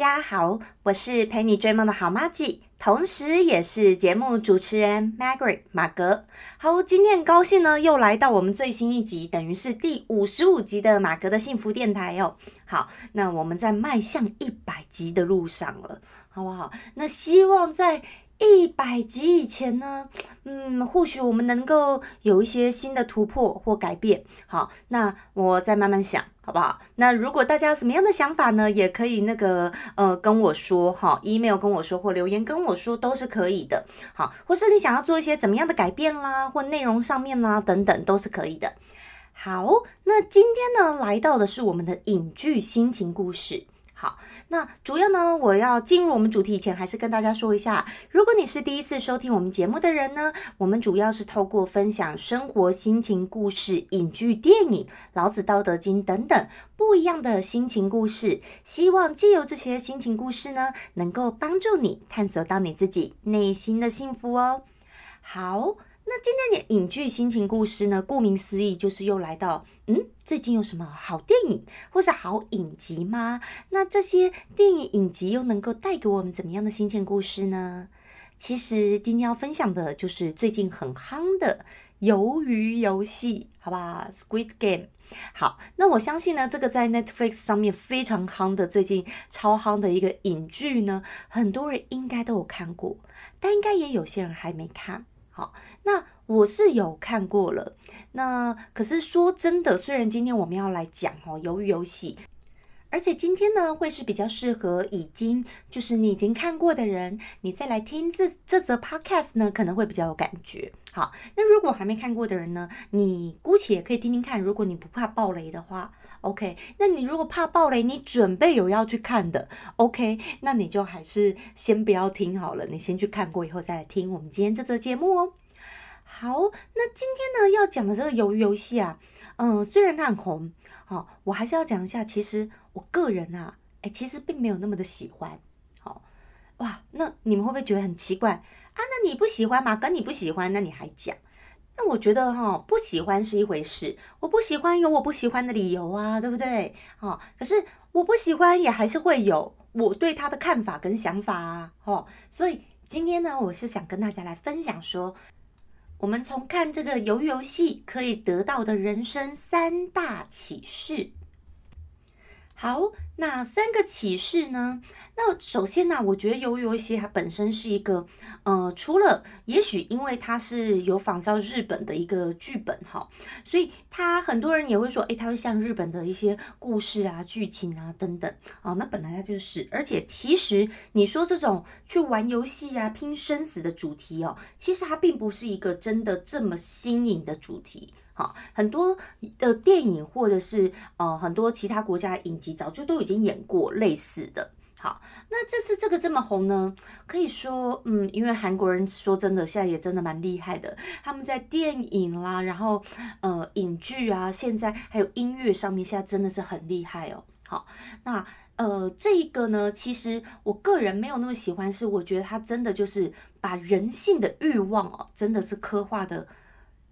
大家好，我是陪你追梦的好妈吉。同时，也是节目主持人 Margaret 马格。好，今天高兴呢，又来到我们最新一集，等于是第五十五集的马格的幸福电台哦。好，那我们在迈向一百集的路上了，好不好？那希望在。一百集以前呢，嗯，或许我们能够有一些新的突破或改变。好，那我再慢慢想，好不好？那如果大家有什么样的想法呢，也可以那个呃跟我说哈，email 跟我说或留言跟我说都是可以的。好，或是你想要做一些怎么样的改变啦，或内容上面啦等等都是可以的。好，那今天呢来到的是我们的影剧心情故事。好，那主要呢，我要进入我们主题以前，还是跟大家说一下，如果你是第一次收听我们节目的人呢，我们主要是透过分享生活心情故事、影剧、电影、老子、道德经等等不一样的心情故事，希望借由这些心情故事呢，能够帮助你探索到你自己内心的幸福哦。好。那今天的影剧心情故事呢？顾名思义，就是又来到嗯，最近有什么好电影或是好影集吗？那这些电影影集又能够带给我们怎么样的心情故事呢？其实今天要分享的就是最近很夯的《鱿鱼游戏》，好吧，Squid Game。好，那我相信呢，这个在 Netflix 上面非常夯的，最近超夯的一个影剧呢，很多人应该都有看过，但应该也有些人还没看。好，那我是有看过了。那可是说真的，虽然今天我们要来讲哦，鱿鱼游戏，而且今天呢会是比较适合已经就是你已经看过的人，你再来听这这则 podcast 呢，可能会比较有感觉。好，那如果还没看过的人呢，你姑且可以听听看。如果你不怕暴雷的话，OK。那你如果怕暴雷，你准备有要去看的，OK。那你就还是先不要听好了，你先去看过以后再来听我们今天这则节目哦。好，那今天呢要讲的这个鱿鱼游戏啊，嗯，虽然它很红，好，我还是要讲一下。其实我个人啊，哎，其实并没有那么的喜欢。好，哇，那你们会不会觉得很奇怪啊？那你不喜欢嘛？跟你不喜欢，那你还讲？那我觉得哈，不喜欢是一回事，我不喜欢有我不喜欢的理由啊，对不对？哈，可是我不喜欢也还是会有我对他的看法跟想法啊，哈，所以今天呢，我是想跟大家来分享说。我们从看这个游游戏可以得到的人生三大启示。好，那三个启示呢？那首先呢，我觉得鱿鱼游戏它本身是一个，呃，除了也许因为它是有仿照日本的一个剧本哈，所以它很多人也会说，诶，它会像日本的一些故事啊、剧情啊等等啊。那本来它就是，而且其实你说这种去玩游戏啊、拼生死的主题哦，其实它并不是一个真的这么新颖的主题。很多的电影或者是呃很多其他国家的影集早就都已经演过类似的。好，那这次这个这么红呢？可以说，嗯，因为韩国人说真的，现在也真的蛮厉害的。他们在电影啦，然后呃影剧啊，现在还有音乐上面，现在真的是很厉害哦。好，那呃这一个呢，其实我个人没有那么喜欢，是我觉得他真的就是把人性的欲望哦，真的是刻画的。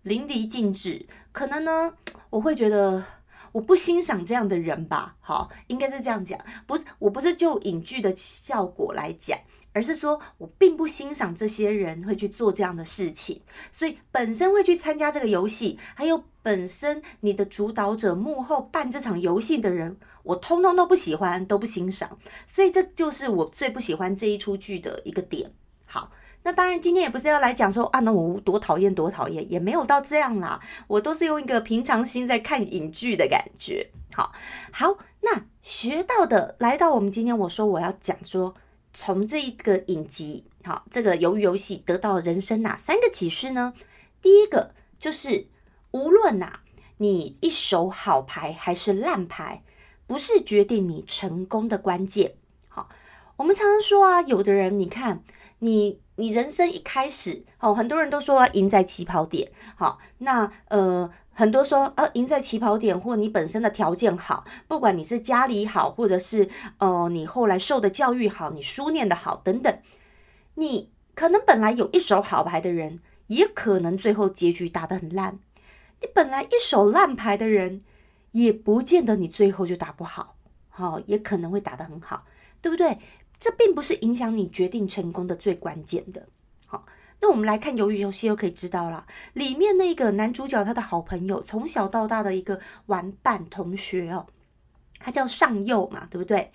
淋漓尽致，可能呢，我会觉得我不欣赏这样的人吧。好，应该是这样讲，不是，我不是就影剧的效果来讲，而是说我并不欣赏这些人会去做这样的事情。所以本身会去参加这个游戏，还有本身你的主导者幕后办这场游戏的人，我通通都不喜欢，都不欣赏。所以这就是我最不喜欢这一出剧的一个点。那当然，今天也不是要来讲说啊，那我多讨厌多讨厌，也没有到这样啦。我都是用一个平常心在看影剧的感觉。好，好，那学到的，来到我们今天，我说我要讲说，从这一个影集，好，这个鱿鱼游戏得到人生哪三个启示呢？第一个就是，无论呐，你一手好牌还是烂牌，不是决定你成功的关键。好，我们常常说啊，有的人，你看你。你人生一开始，哦，很多人都说赢在起跑点，好，那呃，很多说，呃，赢在起跑点，或你本身的条件好，不管你是家里好，或者是呃你后来受的教育好，你书念的好等等，你可能本来有一手好牌的人，也可能最后结局打得很烂。你本来一手烂牌的人，也不见得你最后就打不好，好，也可能会打得很好，对不对？这并不是影响你决定成功的最关键的。好，那我们来看《鱿鱼游戏》，就可以知道了。里面那个男主角，他的好朋友，从小到大的一个玩伴同学哦，他叫上佑嘛，对不对？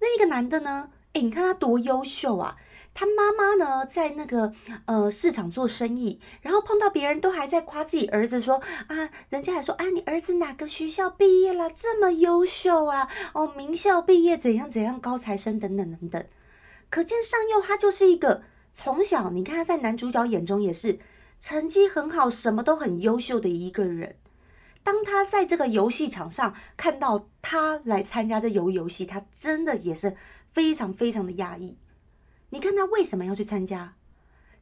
那一个男的呢？哎，你看他多优秀啊！他妈妈呢，在那个呃市场做生意，然后碰到别人都还在夸自己儿子，说啊，人家还说啊，你儿子哪个学校毕业了，这么优秀啊？哦，名校毕业，怎样怎样，高材生等等等等。可见上佑他就是一个从小，你看他在男主角眼中也是成绩很好，什么都很优秀的一个人。当他在这个游戏场上看到他来参加这游游戏，他真的也是。非常非常的压抑。你看他为什么要去参加？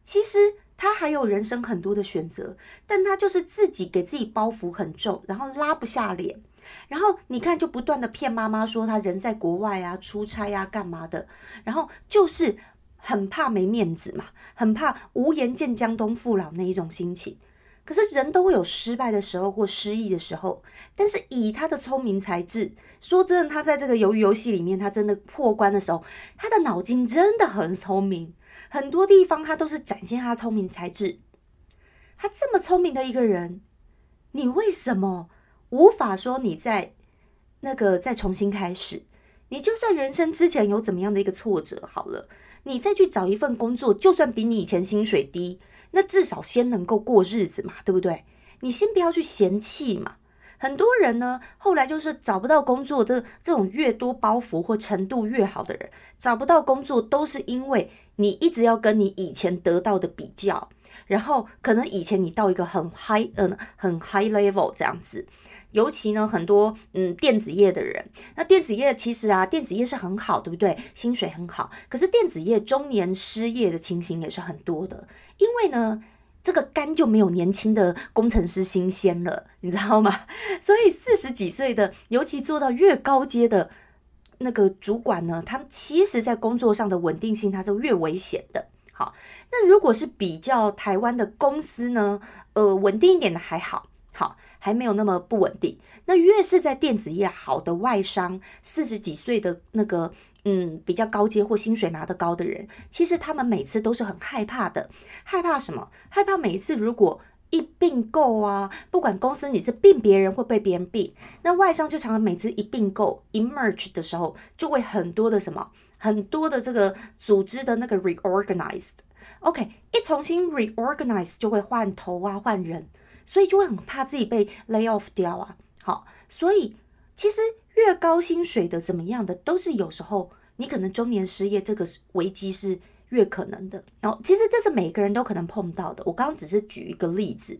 其实他还有人生很多的选择，但他就是自己给自己包袱很重，然后拉不下脸。然后你看，就不断的骗妈妈说他人在国外啊，出差啊，干嘛的？然后就是很怕没面子嘛，很怕无颜见江东父老那一种心情。可是人都会有失败的时候或失意的时候，但是以他的聪明才智，说真的，他在这个鱿鱼游戏里面，他真的破关的时候，他的脑筋真的很聪明，很多地方他都是展现他聪明才智。他这么聪明的一个人，你为什么无法说你在那个再重新开始？你就算人生之前有怎么样的一个挫折，好了，你再去找一份工作，就算比你以前薪水低。那至少先能够过日子嘛，对不对？你先不要去嫌弃嘛。很多人呢，后来就是找不到工作的这种越多包袱或程度越好的人，找不到工作都是因为你一直要跟你以前得到的比较，然后可能以前你到一个很 high 嗯很 high level 这样子。尤其呢，很多嗯电子业的人，那电子业其实啊，电子业是很好，对不对？薪水很好，可是电子业中年失业的情形也是很多的，因为呢，这个肝就没有年轻的工程师新鲜了，你知道吗？所以四十几岁的，尤其做到越高阶的那个主管呢，他们其实在工作上的稳定性，它是越危险的。好，那如果是比较台湾的公司呢，呃，稳定一点的还好。好，还没有那么不稳定。那越是在电子业好的外商，四十几岁的那个，嗯，比较高阶或薪水拿得高的人，其实他们每次都是很害怕的。害怕什么？害怕每一次如果一并购啊，不管公司你是并别人或被别人并，那外商就常常每次一并购 emerge 的时候，就会很多的什么，很多的这个组织的那个 reorganized。OK，一重新 reorganize 就会换头啊，换人。所以就会很怕自己被 lay off 掉啊，好，所以其实越高薪水的怎么样的，都是有时候你可能中年失业这个危机是越可能的。然后其实这是每个人都可能碰到的。我刚刚只是举一个例子，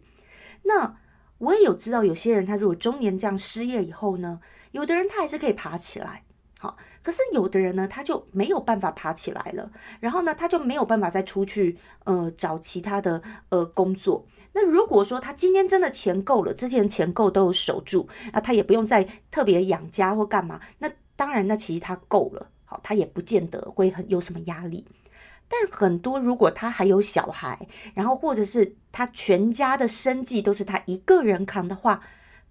那我也有知道有些人他如果中年这样失业以后呢，有的人他还是可以爬起来，好，可是有的人呢他就没有办法爬起来了，然后呢他就没有办法再出去呃找其他的呃工作。那如果说他今天真的钱够了，之前钱够都有守住，啊，他也不用再特别养家或干嘛，那当然，那其实他够了，好，他也不见得会很有什么压力。但很多如果他还有小孩，然后或者是他全家的生计都是他一个人扛的话，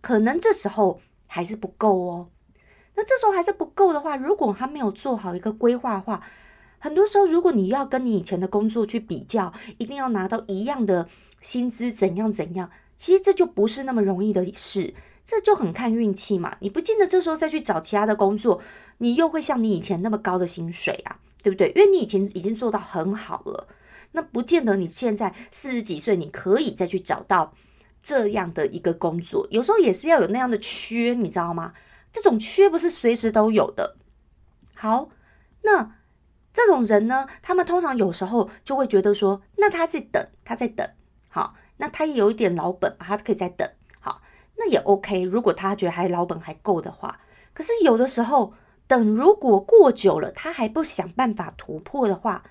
可能这时候还是不够哦。那这时候还是不够的话，如果他没有做好一个规划的话，很多时候如果你要跟你以前的工作去比较，一定要拿到一样的。薪资怎样怎样，其实这就不是那么容易的事，这就很看运气嘛。你不见得这时候再去找其他的工作，你又会像你以前那么高的薪水啊，对不对？因为你以前已经做到很好了，那不见得你现在四十几岁，你可以再去找到这样的一个工作。有时候也是要有那样的缺，你知道吗？这种缺不是随时都有的。好，那这种人呢，他们通常有时候就会觉得说，那他在等，他在等。好，那他也有一点老本，他可以再等。好，那也 OK。如果他觉得还老本还够的话，可是有的时候等，如果过久了，他还不想办法突破的话，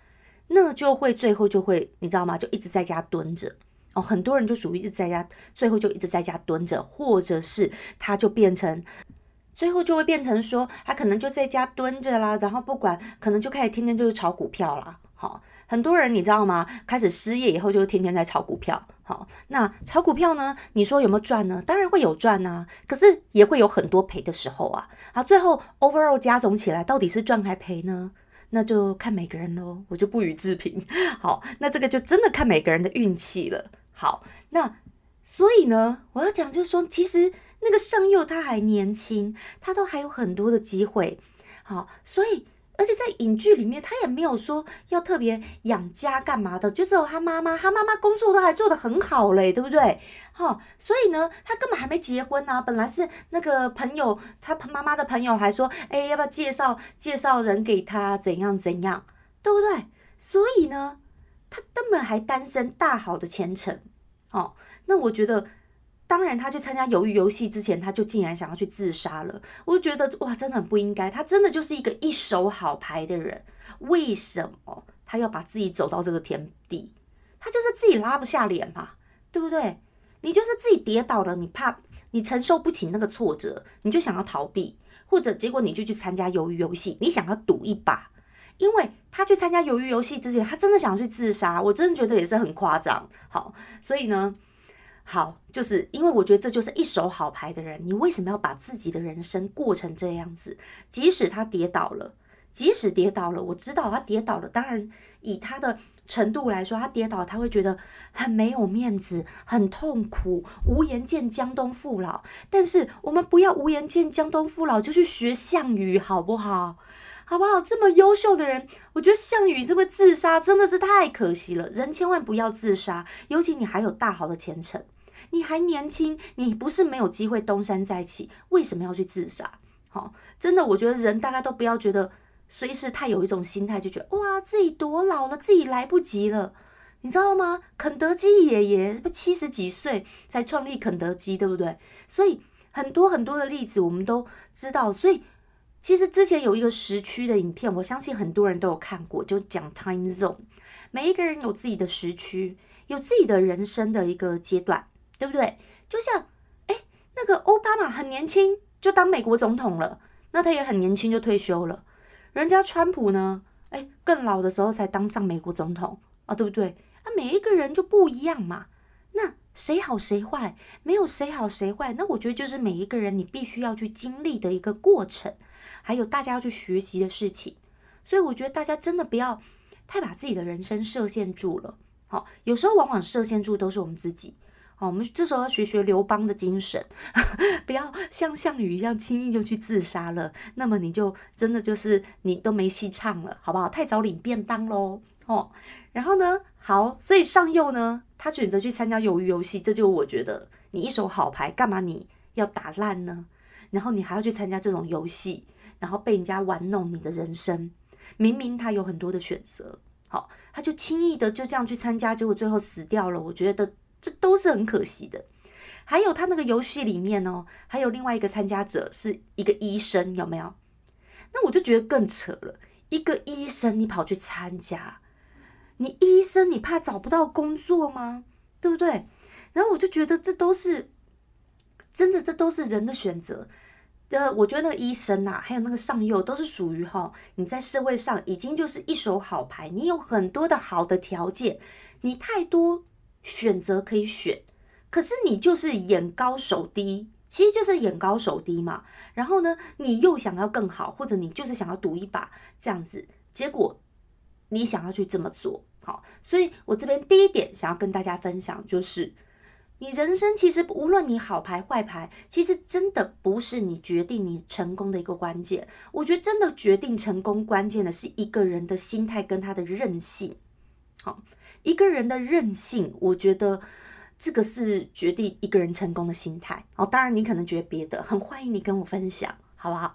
那就会最后就会，你知道吗？就一直在家蹲着。哦，很多人就属于一直在家，最后就一直在家蹲着，或者是他就变成，最后就会变成说，他可能就在家蹲着啦，然后不管，可能就开始天天就是炒股票啦。好，很多人你知道吗？开始失业以后，就天天在炒股票。好，那炒股票呢？你说有没有赚呢？当然会有赚啊，可是也会有很多赔的时候啊。好，最后 overall 加总起来，到底是赚还赔呢？那就看每个人喽，我就不予置评。好，那这个就真的看每个人的运气了。好，那所以呢，我要讲就是说，其实那个上佑他还年轻，他都还有很多的机会。好，所以而且在影剧里面，他也没有说要特别养家干嘛的，就只有他妈妈，他妈妈工作都还做得很好嘞，对不对？好，所以呢，他根本还没结婚呢。本来是那个朋友，他妈妈的朋友还说，哎，要不要介绍介绍人给他，怎样怎样，对不对？所以呢，他根本还单身，大好的前程。哦，那我觉得，当然，他去参加鱿鱼游戏之前，他就竟然想要去自杀了。我就觉得哇，真的很不应该。他真的就是一个一手好牌的人，为什么他要把自己走到这个田地？他就是自己拉不下脸嘛，对不对？你就是自己跌倒了，你怕你承受不起那个挫折，你就想要逃避，或者结果你就去参加鱿鱼游戏，你想要赌一把。因为他去参加鱿鱼游戏之前，他真的想要去自杀，我真的觉得也是很夸张。好，所以呢，好，就是因为我觉得这就是一手好牌的人，你为什么要把自己的人生过成这样子？即使他跌倒了，即使跌倒了，我知道他跌倒了，当然以他的程度来说，他跌倒他会觉得很没有面子，很痛苦，无颜见江东父老。但是我们不要无颜见江东父老就去学项羽，好不好？好不好？这么优秀的人，我觉得项羽这么自杀真的是太可惜了。人千万不要自杀，尤其你还有大好的前程，你还年轻，你不是没有机会东山再起，为什么要去自杀？好，真的，我觉得人大家都不要觉得随时太有一种心态，就觉得哇自己多老了，自己来不及了，你知道吗？肯德基爷爷不七十几岁才创立肯德基，对不对？所以很多很多的例子我们都知道，所以。其实之前有一个时区的影片，我相信很多人都有看过，就讲 time zone。每一个人有自己的时区，有自己的人生的一个阶段，对不对？就像，哎，那个奥巴马很年轻就当美国总统了，那他也很年轻就退休了。人家川普呢，哎，更老的时候才当上美国总统啊，对不对？啊，每一个人就不一样嘛。那谁好谁坏？没有谁好谁坏。那我觉得就是每一个人你必须要去经历的一个过程。还有大家要去学习的事情，所以我觉得大家真的不要太把自己的人生设限住了。好，有时候往往设限住都是我们自己。哦，我们这时候要学学刘邦的精神，不要像项羽一样轻易就去自杀了。那么你就真的就是你都没戏唱了，好不好？太早领便当喽。哦，然后呢，好，所以上右呢，他选择去参加鱿鱼游戏，这就我觉得你一手好牌，干嘛你要打烂呢？然后你还要去参加这种游戏？然后被人家玩弄你的人生，明明他有很多的选择，好，他就轻易的就这样去参加，结果最后死掉了。我觉得这都是很可惜的。还有他那个游戏里面哦，还有另外一个参加者是一个医生，有没有？那我就觉得更扯了。一个医生你跑去参加，你医生你怕找不到工作吗？对不对？然后我就觉得这都是真的，这都是人的选择。呃，我觉得那个医生呐，还有那个上佑，都是属于哈，你在社会上已经就是一手好牌，你有很多的好的条件，你太多选择可以选，可是你就是眼高手低，其实就是眼高手低嘛。然后呢，你又想要更好，或者你就是想要赌一把这样子，结果你想要去这么做，好，所以我这边第一点想要跟大家分享就是。你人生其实无论你好牌坏牌，其实真的不是你决定你成功的一个关键。我觉得真的决定成功关键的是一个人的心态跟他的韧性。好，一个人的韧性，我觉得这个是决定一个人成功的心态。哦，当然你可能觉得别的，很欢迎你跟我分享，好不好？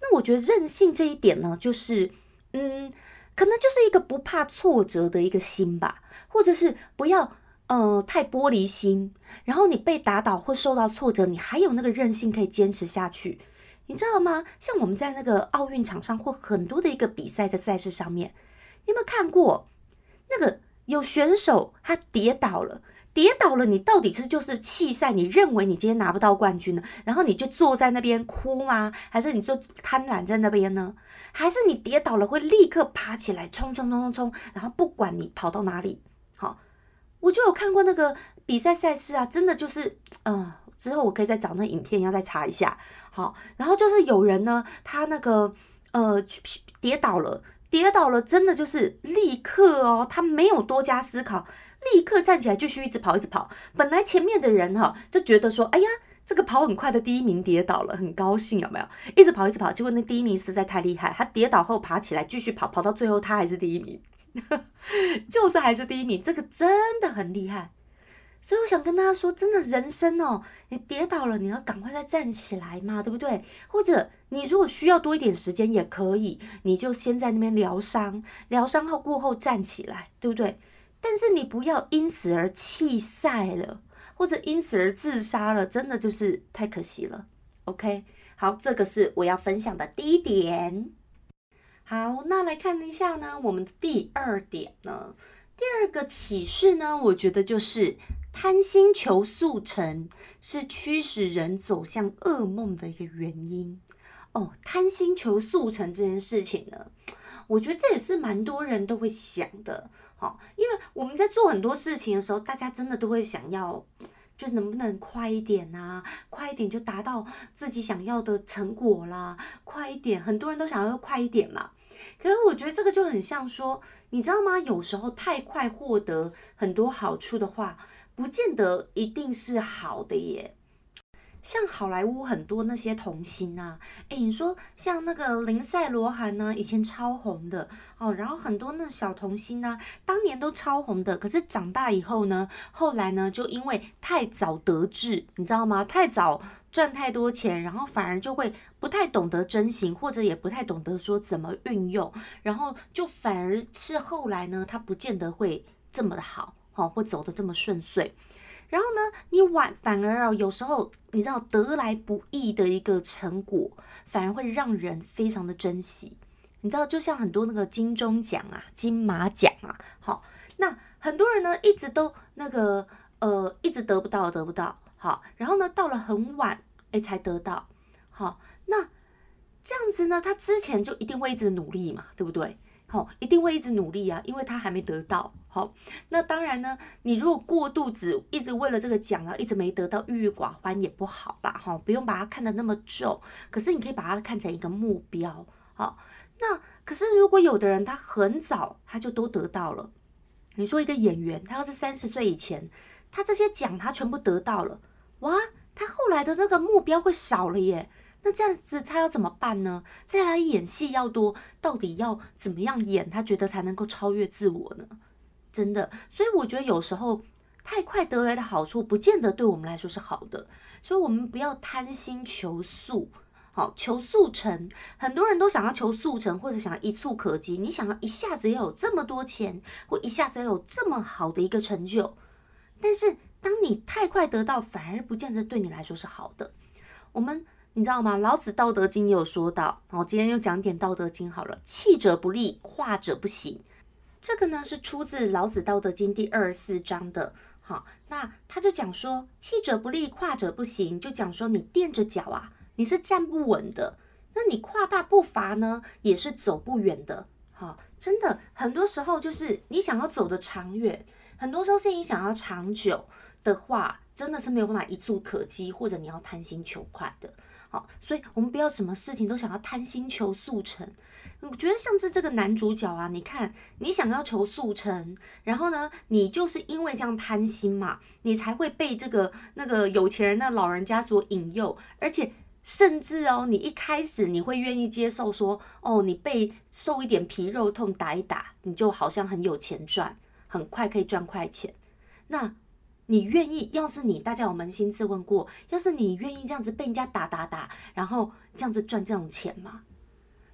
那我觉得韧性这一点呢，就是嗯，可能就是一个不怕挫折的一个心吧，或者是不要。呃，太玻璃心，然后你被打倒或受到挫折，你还有那个韧性可以坚持下去，你知道吗？像我们在那个奥运场上或很多的一个比赛的赛事上面，你有没有看过那个有选手他跌倒了，跌倒了，你到底是就是弃赛？你认为你今天拿不到冠军呢？然后你就坐在那边哭吗？还是你就贪婪在那边呢？还是你跌倒了会立刻爬起来冲冲冲冲冲？然后不管你跑到哪里，好，我就有看过那个比赛赛事啊，真的就是，嗯，之后我可以再找那影片，要再查一下。好，然后就是有人呢，他那个呃跌倒了，跌倒了，真的就是立刻哦，他没有多加思考。立刻站起来，继续一直跑，一直跑。本来前面的人哈就觉得说，哎呀，这个跑很快的第一名跌倒了，很高兴，有没有？一直跑，一直跑。结果那第一名实在太厉害，他跌倒后爬起来继续跑，跑到最后他还是第一名，就是还是第一名。这个真的很厉害。所以我想跟大家说，真的人生哦，你跌倒了，你要赶快再站起来嘛，对不对？或者你如果需要多一点时间也可以，你就先在那边疗伤，疗伤后过后站起来，对不对？但是你不要因此而弃赛了，或者因此而自杀了，真的就是太可惜了。OK，好，这个是我要分享的第一点。好，那来看一下呢，我们的第二点呢，第二个启示呢，我觉得就是贪心求速成是驱使人走向噩梦的一个原因。哦，贪心求速成这件事情呢，我觉得这也是蛮多人都会想的。好，因为我们在做很多事情的时候，大家真的都会想要，就是能不能快一点啊？快一点就达到自己想要的成果啦，快一点，很多人都想要快一点嘛。可是我觉得这个就很像说，你知道吗？有时候太快获得很多好处的话，不见得一定是好的耶。像好莱坞很多那些童星啊，哎，你说像那个林赛罗韩呢，以前超红的哦，然后很多那小童星呢，当年都超红的，可是长大以后呢，后来呢，就因为太早得志，你知道吗？太早赚太多钱，然后反而就会不太懂得珍惜，或者也不太懂得说怎么运用，然后就反而是后来呢，他不见得会这么的好，哦，会走得这么顺遂。然后呢，你晚反而哦，有时候你知道得来不易的一个成果，反而会让人非常的珍惜。你知道，就像很多那个金钟奖啊、金马奖啊，好，那很多人呢一直都那个呃，一直得不到，得不到，好，然后呢到了很晚哎才得到，好，那这样子呢，他之前就一定会一直努力嘛，对不对？好，一定会一直努力啊，因为他还没得到。好，那当然呢，你如果过度只一直为了这个奖啊，一直没得到，郁郁寡欢也不好啦。哈，不用把它看得那么重，可是你可以把它看成一个目标。好，那可是如果有的人他很早他就都得到了，你说一个演员，他要是三十岁以前，他这些奖他全部得到了，哇，他后来的这个目标会少了耶。那这样子他要怎么办呢？再来演戏要多，到底要怎么样演，他觉得才能够超越自我呢？真的，所以我觉得有时候太快得来的好处，不见得对我们来说是好的。所以，我们不要贪心求速，好求速成。很多人都想要求速成，或者想要一触可及。你想要一下子要有这么多钱，或一下子要有这么好的一个成就，但是当你太快得到，反而不见得对你来说是好的。我们。你知道吗？老子《道德经》有说到，我今天又讲点《道德经》好了。气者不立，跨者不行。这个呢是出自老子《道德经》第二十四章的。好，那他就讲说，气者不立，跨者不行，就讲说你垫着脚啊，你是站不稳的。那你跨大步伐呢，也是走不远的。好，真的，很多时候就是你想要走的长远，很多时候是你想要长久的话，真的是没有办法一蹴可及，或者你要贪心求快的。所以我们不要什么事情都想要贪心求速成。我觉得像是这个男主角啊，你看，你想要求速成，然后呢，你就是因为这样贪心嘛，你才会被这个那个有钱人的老人家所引诱，而且甚至哦，你一开始你会愿意接受说，哦，你被受一点皮肉痛打一打，你就好像很有钱赚，很快可以赚快钱，那。你愿意？要是你，大家有扪心自问过，要是你愿意这样子被人家打打打，然后这样子赚这种钱吗？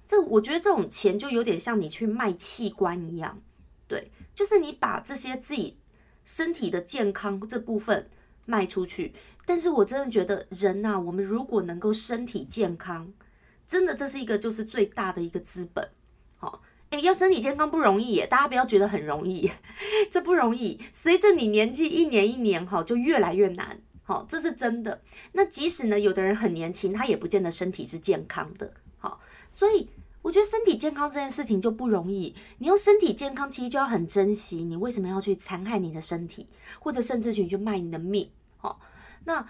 这我觉得这种钱就有点像你去卖器官一样，对，就是你把这些自己身体的健康这部分卖出去。但是我真的觉得人呐，我们如果能够身体健康，真的这是一个就是最大的一个资本。好，哎，要身体健康不容易耶，大家不要觉得很容易，这不容易。随着你年纪一年一年哈，就越来越难，好，这是真的。那即使呢，有的人很年轻，他也不见得身体是健康的，好，所以我觉得身体健康这件事情就不容易。你用身体健康，其实就要很珍惜。你为什么要去残害你的身体，或者甚至去去卖你的命？好，那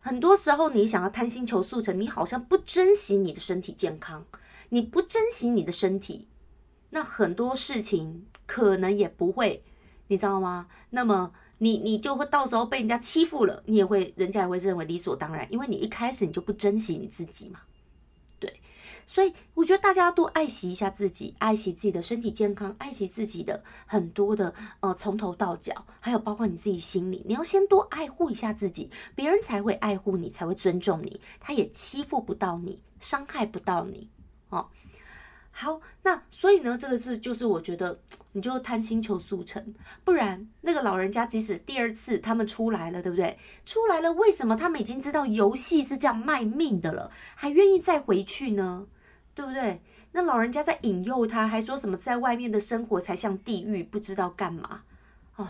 很多时候你想要贪心求速成，你好像不珍惜你的身体健康，你不珍惜你的身体。那很多事情可能也不会，你知道吗？那么你你就会到时候被人家欺负了，你也会人家也会认为理所当然，因为你一开始你就不珍惜你自己嘛，对。所以我觉得大家要多爱惜一下自己，爱惜自己的身体健康，爱惜自己的很多的呃从头到脚，还有包括你自己心里，你要先多爱护一下自己，别人才会爱护你，才会尊重你，他也欺负不到你，伤害不到你，哦。好，那所以呢，这个是就是我觉得你就贪心求速成，不然那个老人家即使第二次他们出来了，对不对？出来了，为什么他们已经知道游戏是这样卖命的了，还愿意再回去呢？对不对？那老人家在引诱他，还说什么在外面的生活才像地狱，不知道干嘛哦，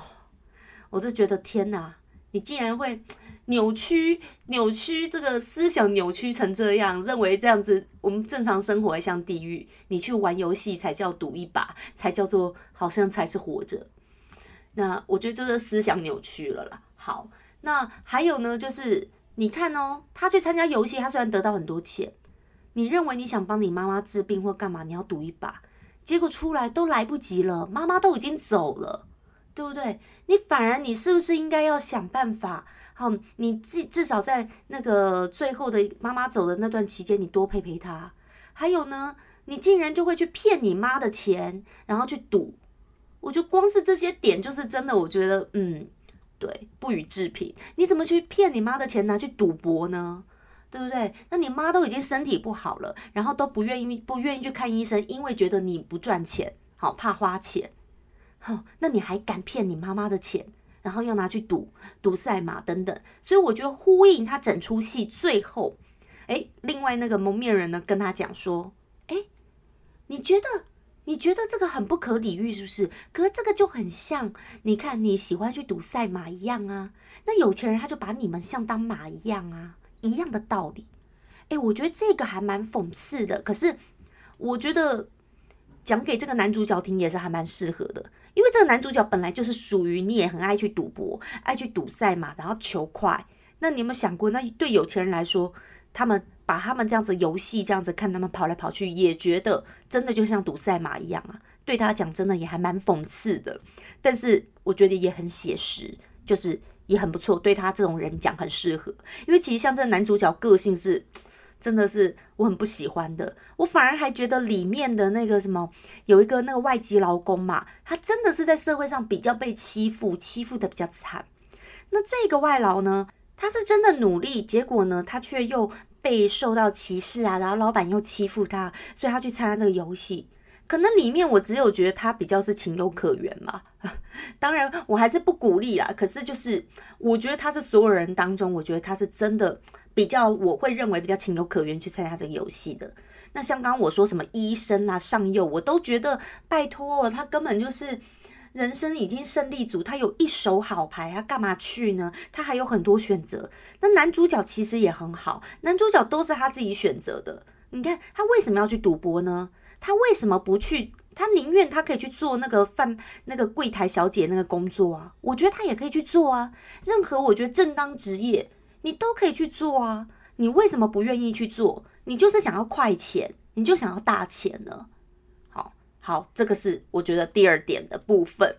我就觉得天哪，你竟然会。扭曲，扭曲，这个思想扭曲成这样，认为这样子我们正常生活像地狱，你去玩游戏才叫赌一把，才叫做好像才是活着。那我觉得这个思想扭曲了啦。好，那还有呢，就是你看哦，他去参加游戏，他虽然得到很多钱，你认为你想帮你妈妈治病或干嘛，你要赌一把，结果出来都来不及了，妈妈都已经走了，对不对？你反而你是不是应该要想办法？好，你至至少在那个最后的妈妈走的那段期间，你多陪陪她。还有呢，你竟然就会去骗你妈的钱，然后去赌。我就光是这些点，就是真的，我觉得，嗯，对，不予置评。你怎么去骗你妈的钱拿去赌博呢？对不对？那你妈都已经身体不好了，然后都不愿意不愿意去看医生，因为觉得你不赚钱，好怕花钱。好，那你还敢骗你妈妈的钱？然后要拿去赌赌赛马等等，所以我觉得呼应他整出戏最后，哎，另外那个蒙面人呢跟他讲说，哎，你觉得你觉得这个很不可理喻是不是？可是这个就很像，你看你喜欢去赌赛马一样啊，那有钱人他就把你们像当马一样啊，一样的道理。哎，我觉得这个还蛮讽刺的，可是我觉得讲给这个男主角听也是还蛮适合的。因为这个男主角本来就是属于你也很爱去赌博、爱去赌赛嘛，然后求快。那你有没有想过，那对有钱人来说，他们把他们这样子游戏这样子看他们跑来跑去，也觉得真的就像赌赛马一样啊？对他讲，真的也还蛮讽刺的。但是我觉得也很写实，就是也很不错。对他这种人讲很适合，因为其实像这个男主角个性是。真的是我很不喜欢的，我反而还觉得里面的那个什么有一个那个外籍劳工嘛，他真的是在社会上比较被欺负，欺负的比较惨。那这个外劳呢，他是真的努力，结果呢，他却又被受到歧视啊，然后老板又欺负他，所以他去参加这个游戏。可能里面我只有觉得他比较是情有可原嘛，当然我还是不鼓励啦。可是就是我觉得他是所有人当中，我觉得他是真的。比较我会认为比较情有可原去参加这个游戏的，那像刚刚我说什么医生啊上佑，我都觉得拜托他根本就是人生已经胜利组，他有一手好牌，他干嘛去呢？他还有很多选择。那男主角其实也很好，男主角都是他自己选择的。你看他为什么要去赌博呢？他为什么不去？他宁愿他可以去做那个饭那个柜台小姐那个工作啊，我觉得他也可以去做啊。任何我觉得正当职业。你都可以去做啊，你为什么不愿意去做？你就是想要快钱，你就想要大钱呢？好好，这个是我觉得第二点的部分。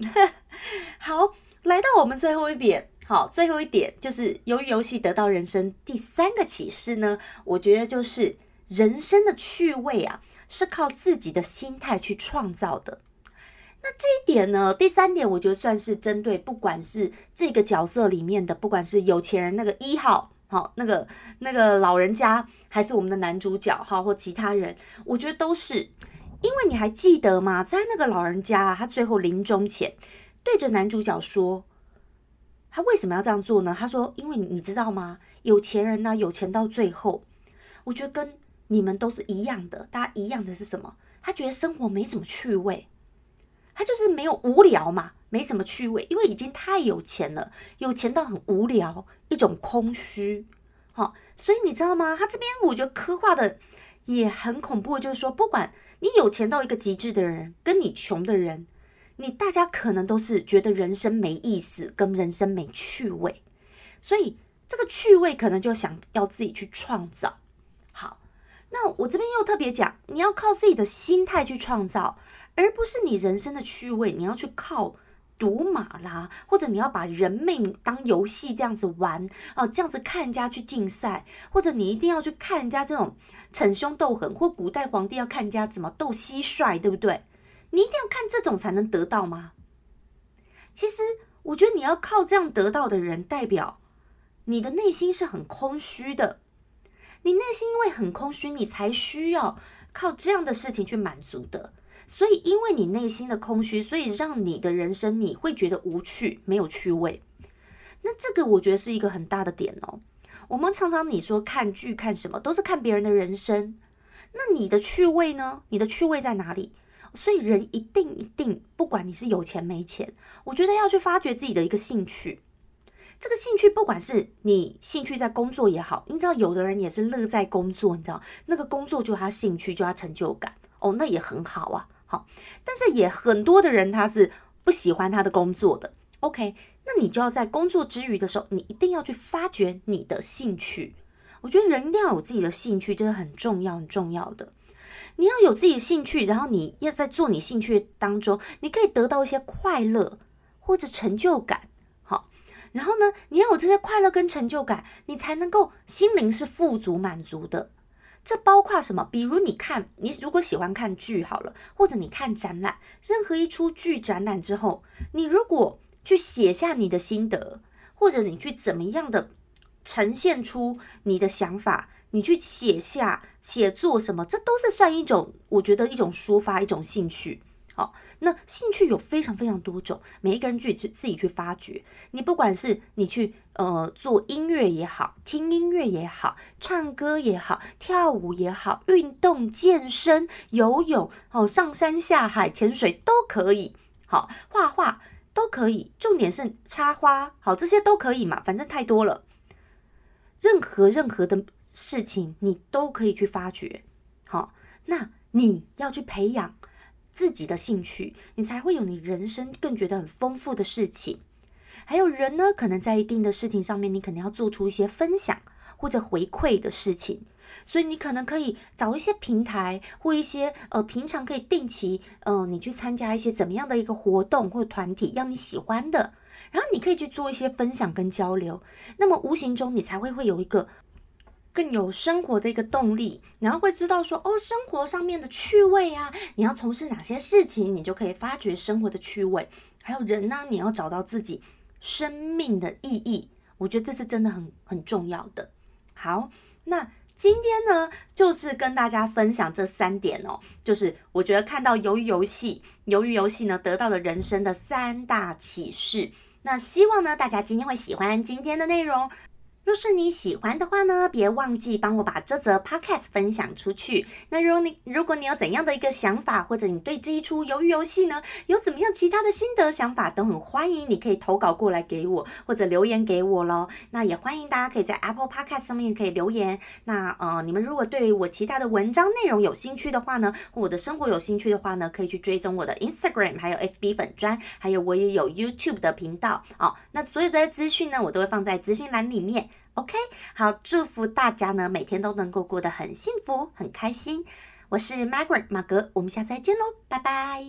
好，来到我们最后一点，好，最后一点就是由于游戏得到人生第三个启示呢，我觉得就是人生的趣味啊，是靠自己的心态去创造的。那这一点呢？第三点，我觉得算是针对不管是这个角色里面的，不管是有钱人那个一号，好，那个那个老人家，还是我们的男主角，哈，或其他人，我觉得都是，因为你还记得吗？在那个老人家他最后临终前对着男主角说，他为什么要这样做呢？他说，因为你知道吗？有钱人呢，有钱到最后，我觉得跟你们都是一样的，大家一样的是什么？他觉得生活没什么趣味，他就是没有无聊嘛，没什么趣味，因为已经太有钱了，有钱到很无聊，一种空虚。好，所以你知道吗？他这边我觉得刻画的也很恐怖，就是说，不管你有钱到一个极致的人，跟你穷的人，你大家可能都是觉得人生没意思，跟人生没趣味，所以这个趣味可能就想要自己去创造。好，那我这边又特别讲，你要靠自己的心态去创造，而不是你人生的趣味，你要去靠。赌马啦，或者你要把人命当游戏这样子玩哦，这样子看人家去竞赛，或者你一定要去看人家这种逞凶斗狠，或古代皇帝要看人家怎么斗蟋蟀，对不对？你一定要看这种才能得到吗？其实我觉得你要靠这样得到的人，代表你的内心是很空虚的。你内心因为很空虚，你才需要靠这样的事情去满足的。所以，因为你内心的空虚，所以让你的人生你会觉得无趣、没有趣味。那这个我觉得是一个很大的点哦。我们常常你说看剧看什么，都是看别人的人生。那你的趣味呢？你的趣味在哪里？所以人一定一定，不管你是有钱没钱，我觉得要去发掘自己的一个兴趣。这个兴趣，不管是你兴趣在工作也好，你知道有的人也是乐在工作，你知道那个工作就他兴趣，就他成就感哦，那也很好啊。好，但是也很多的人他是不喜欢他的工作的。OK，那你就要在工作之余的时候，你一定要去发掘你的兴趣。我觉得人一定要有自己的兴趣，这是很重要、很重要的。你要有自己的兴趣，然后你要在做你兴趣当中，你可以得到一些快乐或者成就感。好，然后呢，你要有这些快乐跟成就感，你才能够心灵是富足满足的。这包括什么？比如你看，你如果喜欢看剧好了，或者你看展览，任何一出剧展览之后，你如果去写下你的心得，或者你去怎么样的呈现出你的想法，你去写下写作什么，这都是算一种，我觉得一种抒发，一种兴趣。好。那兴趣有非常非常多种，每一个人去去自己去发掘。你不管是你去呃做音乐也好，听音乐也好，唱歌也好，跳舞也好，运动、健身、游泳，哦，上山下海、潜水都可以。好，画画都可以。重点是插花，好，这些都可以嘛，反正太多了。任何任何的事情，你都可以去发掘。好，那你要去培养。自己的兴趣，你才会有你人生更觉得很丰富的事情。还有人呢，可能在一定的事情上面，你可能要做出一些分享或者回馈的事情，所以你可能可以找一些平台或一些呃平常可以定期呃你去参加一些怎么样的一个活动或团体，让你喜欢的，然后你可以去做一些分享跟交流，那么无形中你才会会有一个。更有生活的一个动力，然后会知道说哦，生活上面的趣味啊，你要从事哪些事情，你就可以发掘生活的趣味。还有人呢，你要找到自己生命的意义，我觉得这是真的很很重要的。好，那今天呢，就是跟大家分享这三点哦，就是我觉得看到鱿鱼游戏，鱿鱼游戏呢得到了人生的三大启示。那希望呢，大家今天会喜欢今天的内容。若是你喜欢的话呢，别忘记帮我把这则 podcast 分享出去。那如果你如果你有怎样的一个想法，或者你对这一出鱿鱼游戏呢有怎么样其他的心得想法，都很欢迎，你可以投稿过来给我，或者留言给我喽。那也欢迎大家可以在 Apple Podcast 上面可以留言。那呃，你们如果对于我其他的文章内容有兴趣的话呢，或我的生活有兴趣的话呢，可以去追踪我的 Instagram，还有 FB 粉砖，还有我也有 YouTube 的频道哦。那所有这些资讯呢，我都会放在资讯栏里面。OK，好，祝福大家呢，每天都能够过得很幸福、很开心。我是 MARGARET 马格，我们下次再见喽，拜拜。